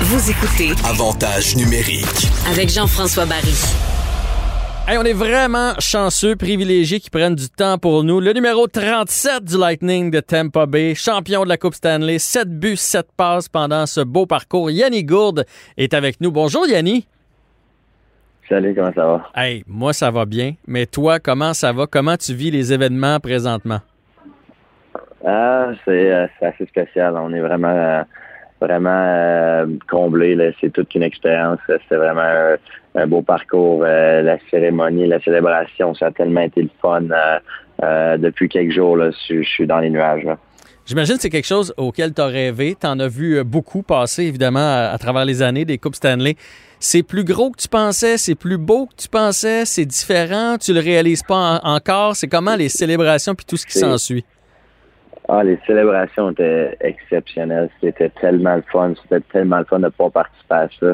Vous écoutez Avantage numérique. avec Jean-François Barry. Hey, on est vraiment chanceux, privilégiés qui prennent du temps pour nous. Le numéro 37 du Lightning de Tampa Bay, champion de la Coupe Stanley, 7 buts, 7 passes pendant ce beau parcours. Yanni Gourde est avec nous. Bonjour Yanni. Salut, comment ça va? Hey, moi ça va bien, mais toi, comment ça va? Comment tu vis les événements présentement? Ah, c'est euh, assez spécial. On est vraiment euh, vraiment euh, comblé. là. C'est toute une expérience. C'était vraiment un beau parcours. Euh, la cérémonie, la célébration, ça a tellement été le fun. euh, euh, depuis quelques jours, là, je, je suis dans les nuages. là. J'imagine que c'est quelque chose auquel tu as rêvé. Tu en as vu euh, beaucoup passer, évidemment, à, à travers les années des Coupes Stanley. C'est plus gros que tu pensais, c'est plus beau que tu pensais, c'est différent, tu le réalises pas en- encore. C'est comment les célébrations puis tout ce qui s'ensuit? Ah, les célébrations étaient exceptionnelles. C'était tellement le fun. C'était tellement le fun de pouvoir participer à ça.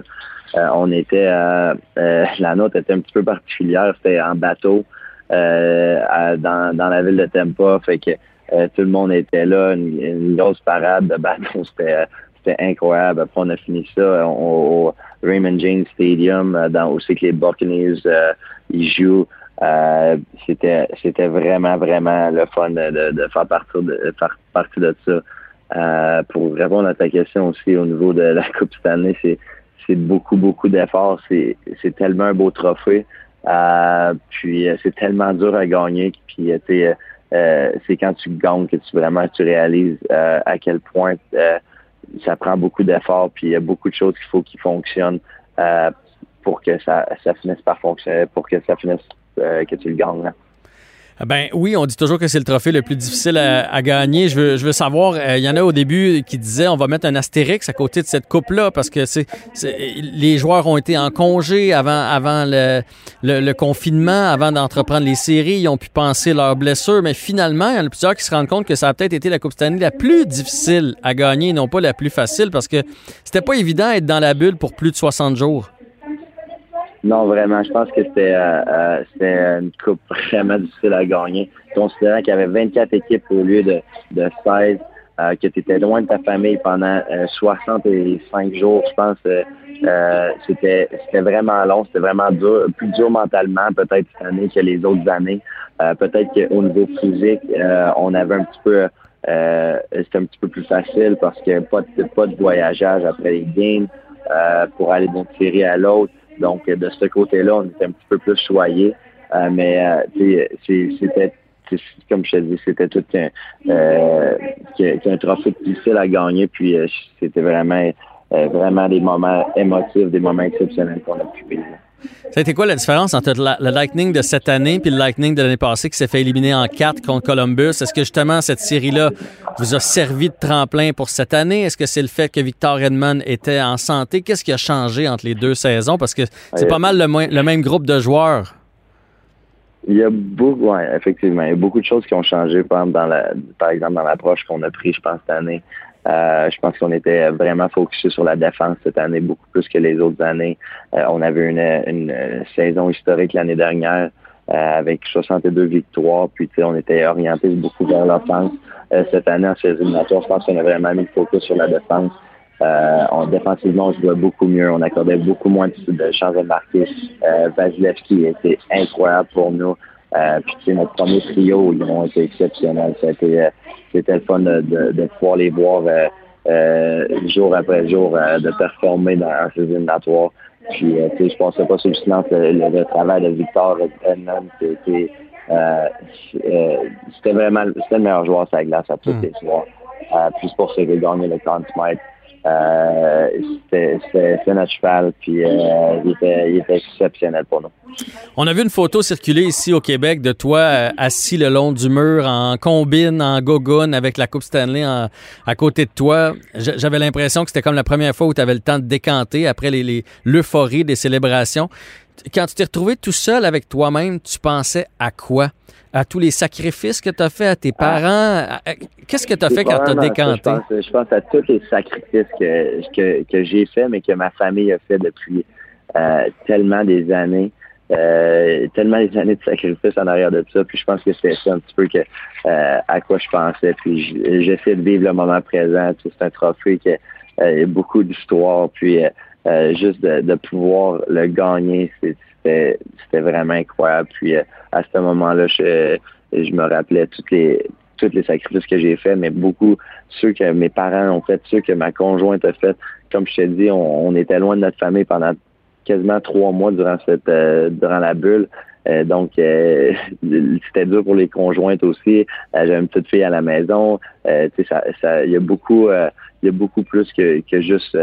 Euh, on était, euh, euh, la nôtre était un petit peu particulière. C'était en bateau euh, dans, dans la ville de Tampa. Fait que euh, tout le monde était là. Une, une grosse parade de bateau. C'était, euh, c'était incroyable. Après, on a fini ça au, Raymond James Stadium, dans aussi que les Buccaneers euh, ils jouent. Euh, c'était c'était vraiment vraiment le fun de, de, faire partie de faire partie de ça. Euh, pour répondre à ta question aussi au niveau de la Coupe Stanley, c'est c'est beaucoup beaucoup d'efforts. C'est c'est tellement un beau trophée. Euh, puis euh, c'est tellement dur à gagner. Puis euh, euh, c'est quand tu gagnes que tu vraiment tu réalises à quel point ça prend beaucoup d'efforts. Puis il y a beaucoup de choses qu'il faut qui fonctionnent pour que ça ça finisse par fonctionner, pour que ça finisse euh, que tu le gagnes. Ah Ben oui, on dit toujours que c'est le trophée le plus difficile à, gagner. Je veux, savoir, euh, il y en a au début qui disaient on va mettre un astérix à côté de cette coupe-là parce que les joueurs ont été en congé avant, le confinement, avant d'entreprendre les séries. Ils ont pu penser leurs blessures, mais finalement, il y en a plusieurs qui se rendent compte que ça a peut-être été la Coupe Stanley la plus difficile à gagner, non pas la plus facile parce que c'était pas évident d'être dans la bulle pour plus de 60 jours. Non, vraiment, je pense que c'était euh, euh, une coupe vraiment difficile à gagner, considérant qu'il y avait 24 équipes au lieu de, de 16, euh, que tu étais loin de ta famille pendant euh, 65 jours, je pense. euh, euh, c'était c'était vraiment long, c'était vraiment dur, plus dur mentalement peut-être cette année que les autres années. Euh, peut-être qu'au niveau physique, euh, on avait un petit peu euh, c'était un petit peu plus facile parce que pas de pas de voyageage après les games euh, pour aller d'une série à l'autre. Donc, de ce côté-là, on était un petit peu plus choyés. Euh, mais euh, c'est- c'était, comme je te dis, c'était tout un, euh, qu'un trophée difficile à gagner. Puis, euh, c'était vraiment, euh, vraiment des moments émotifs, des moments exceptionnels qu'on a pu vivre. Ça a été quoi la différence entre la- le Lightning de cette année puis le Lightning de l'année passée qui s'est fait éliminer en quatre contre Columbus? Est-ce que justement cette série-là vous a servi de tremplin pour cette année? Est-ce que c'est le fait que Victor Edmond était en santé? Qu'est-ce qui a changé entre les deux saisons? Parce que c'est pas mal le, même groupe de joueurs. Il y a beaucoup, ouais, effectivement, il y a beaucoup de choses qui ont changé, par exemple, dans la, par exemple, dans l'approche qu'on a pris, je pense, cette année. Euh, je pense qu'on était vraiment focusé sur la défense cette année, beaucoup plus que les autres années. Euh, on avait une, une, saison historique l'année dernière euh, avec 62 victoires, puis on était orienté beaucoup vers l'offense. Euh, cette année, en série éliminatoire, je pense qu'on a vraiment mis le focus sur la défense. Euh, on, défensivement, on jouait beaucoup mieux. On accordait beaucoup moins de, chances de marquer. Euh, Vasilevski était incroyable pour nous. Puis notre premier trio, ils ont été exceptionnels. Ça a été, C'était le fun de, de, de pouvoir les voir euh, euh, jour après jour euh, de performer dans un éliminatoire. Puis je pensais pas sur le silence le, le, le travail de Victor Edmond. C'était c'était vraiment c'était le meilleur joueur sur la glace à tous Mm. les soirs. Puis c'est pour ça qu'il a gagné le Conn Smythe. Euh, c'était notre cheval, puis euh, il, était, exceptionnel pour nous. On a vu une photo circuler ici au Québec de toi euh, assis le long du mur en combine, en gogoon avec la Coupe Stanley à côté de toi. J'avais l'impression que c'était comme la première fois où tu avais le temps de décanter après l'euphorie les, des célébrations. Quand tu t'es retrouvé tout seul avec toi-même, tu pensais à quoi? à tous les sacrifices que tu as fait à tes parents? Qu'est-ce que tu as fait quand tu as décanté? Je pense, à tous les sacrifices que, que, j'ai fait, mais que ma famille a fait depuis euh, tellement des années. Euh, tellement des années de sacrifices en arrière de ça. Puis je pense que c'est ça un petit peu que euh, à quoi je pensais. Puis j'essaie de vivre le moment présent. c'est un trophée qui a beaucoup d'histoire. Puis juste de, de, pouvoir le gagner, c'était vraiment incroyable. Puis euh, à ce moment-là, je, je me rappelais toutes les tous les sacrifices que j'ai faits, mais beaucoup ceux que mes parents ont fait, ceux que ma conjointe a fait. Comme je t'ai dit, on, était loin de notre famille pendant quasiment trois mois durant cette euh, durant la bulle. Euh, donc c'était dur pour les conjointes aussi. J'avais une petite fille à la maison. ça, ça, il y a beaucoup, il y a beaucoup plus que, que juste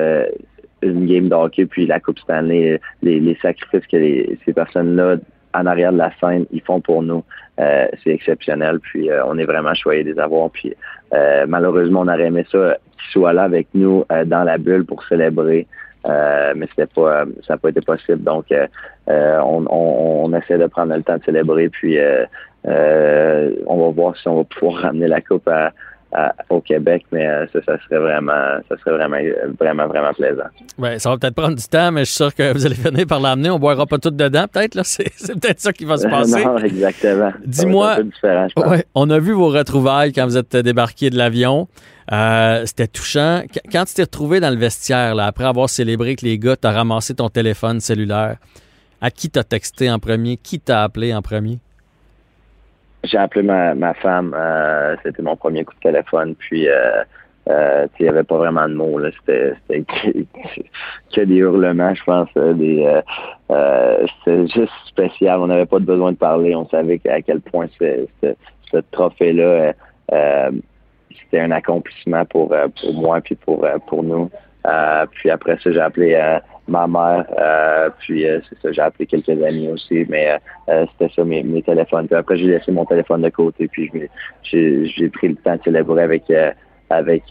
une game de hockey, puis la Coupe Stanley, les, les sacrifices que ces personnes-là en arrière de la scène, ils font pour nous. Euh, c'est exceptionnel. Puis euh, on est vraiment choyé de les avoir. Puis euh, malheureusement, on aurait aimé ça qu'ils soient là avec nous dans la bulle pour célébrer. mais c'était pas ça n'a pas été possible. Donc on, on, on, essaie de prendre le temps de célébrer. Puis on va voir si on va pouvoir ramener la coupe à, au Québec, mais euh, ça, serait vraiment, ça serait vraiment, vraiment, vraiment plaisant. Ouais, ça va peut-être prendre du temps, mais je suis sûr que vous allez finir par l'amener. On boira pas tout dedans, peut-être. Là, c'est, peut-être ça qui va se passer. non, exactement. Dis-moi, ouais, on a vu vos retrouvailles quand vous êtes débarqué de l'avion. Euh, c'était touchant. Quand tu t'es retrouvé dans le vestiaire, là, après avoir célébré que les gars, t'as ramassé ton téléphone cellulaire, à qui t'as texté en premier? Qui t'a appelé en premier? J'ai appelé ma, ma femme. Euh, c'était mon premier coup de téléphone. Puis, euh, euh, il n'y avait pas vraiment de mots. C'était, que, des hurlements, je pense. Des, c'était juste spécial. On n'avait pas besoin de parler. On savait à quel point ce, ce, trophée-là, c'était un accomplissement pour, pour moi puis pour, pour nous. puis après ça, j'ai appelé ma mère. Euh, puis euh, c'est ça, j'ai appelé quelques amis aussi, mais euh, c'était ça mes, téléphones. Après, j'ai laissé mon téléphone de côté, puis j'ai pris le temps de célébrer avec avec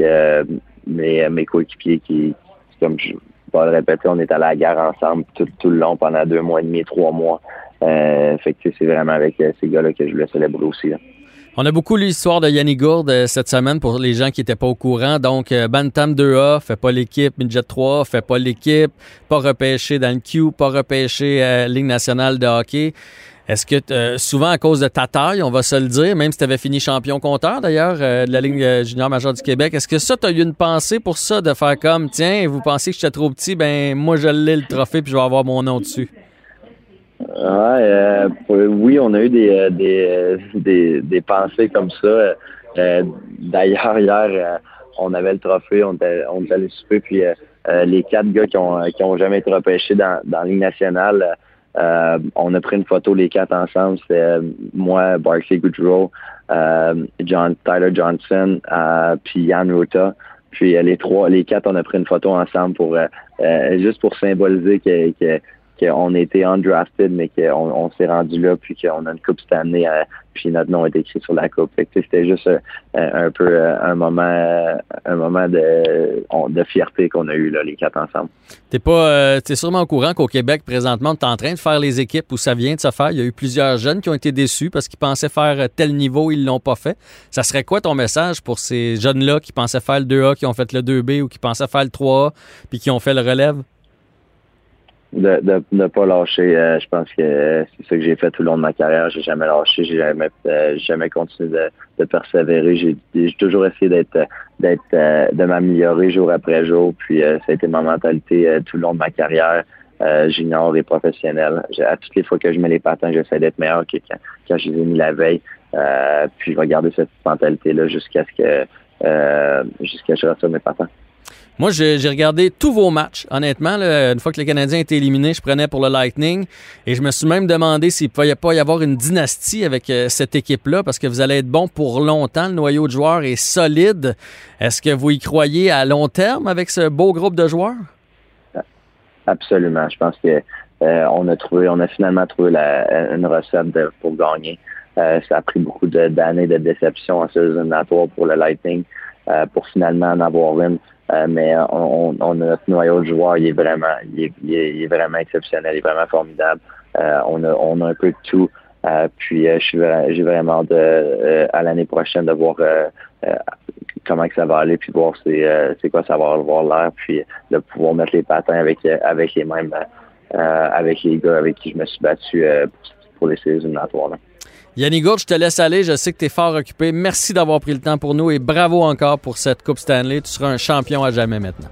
mes, coéquipiers qui, comme je vais le répéter, on est à la gare ensemble tout, tout le long pendant deux mois et demi, trois mois. fait que c'est vraiment avec ces gars-là que je voulais célébrer aussi. On a beaucoup lu l'histoire de Yannick Gourde euh, cette semaine pour les gens qui n'étaient pas au courant. Donc, euh, Bantam 2A fait pas l'équipe, Midget 3 fait pas l'équipe, pas repêché dans le Q, pas repêché à Ligue nationale de hockey. Est-ce que souvent à cause de ta taille, on va se le dire, même si tu avais fini champion compteur d'ailleurs euh, de la Ligue junior majeure du Québec, est-ce que ça, tu as eu une pensée pour ça, de faire comme, tiens, vous pensez que j'étais trop petit, ben moi je l'ai le trophée puis je vais avoir mon nom dessus? Ouais, euh, oui, on a eu des, euh, des, euh, des, des pensées comme ça. D'ailleurs, hier, on avait le trophée, on était, on était souper, puis les quatre gars qui ont, qui ont jamais été repêchés dans, dans la Ligue nationale, on a pris une photo les quatre ensemble. C'est moi, Barclay Goodrow, John, Tyler Johnson, puis Yann Ruta. Puis les trois, les quatre, on a pris une photo ensemble pour juste pour symboliser que qu'on été undrafted, mais qu'on on, s'est rendu là, puis qu'on a une coupe cette année, euh, puis notre nom est écrit sur la coupe. C'était juste euh, un peu euh, un moment de fierté qu'on a eu là, les quatre ensemble. T'es pas t'es sûrement au courant qu'au Québec, présentement, tu es en train de faire les équipes où ça vient de se faire. Il y a eu plusieurs jeunes qui ont été déçus parce qu'ils pensaient faire tel niveau, ils l'ont pas fait. Ça serait quoi ton message pour ces jeunes-là qui pensaient faire le 2A, qui ont fait le 2B ou qui pensaient faire le 3A, puis qui ont fait le relève? De ne de, pas lâcher. Euh, je pense que c'est ça que j'ai fait tout le long de ma carrière. J'ai jamais lâché, j'ai jamais, euh, jamais continué de, de persévérer. J'ai toujours essayé d'être d'être euh, de m'améliorer jour après jour. Puis ça a été ma mentalité tout le long de ma carrière. junior et professionnel. À toutes les fois que je mets les patins, j'essaie d'être meilleur que quand, quand je les ai mis la veille. puis je vais garder cette mentalité-là jusqu'à ce que jusqu'à ce que je reçoive mes patins. Moi, j'ai regardé tous vos matchs, honnêtement. une fois que les Canadiens étaient éliminés, je prenais pour le Lightning. Et je me suis même demandé s'il ne pouvait pas y avoir une dynastie avec euh, cette équipe-là, parce que vous allez être bon pour longtemps. Le noyau de joueurs est solide. Est-ce que vous y croyez à long terme avec ce beau groupe de joueurs? Absolument. Je pense que euh, on a trouvé, on a finalement trouvé une recette pour gagner. Euh, ça a pris beaucoup d'années de, déception en saison pour le Lightning pour finalement en avoir une. Euh, mais on, on, notre noyau de joueurs, il est vraiment, il est, vraiment exceptionnel, il est vraiment formidable. Euh, on, a, on a un peu de tout. Euh, puis j'ai vraiment de, à l'année prochaine de voir comment que ça va aller, puis voir c'est quoi ça va avoir l'air, puis de pouvoir mettre les patins avec avec les mêmes avec les gars avec qui je me suis battu pour les séries éliminatoires. Yannick Gourde, je te laisse aller. Je sais que tu es fort occupé. Merci d'avoir pris le temps pour nous et bravo encore pour cette Coupe Stanley. Tu seras un champion à jamais maintenant.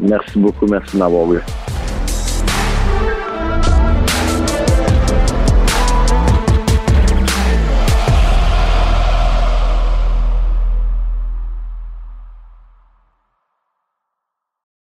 Merci beaucoup. Merci de m'avoir eu.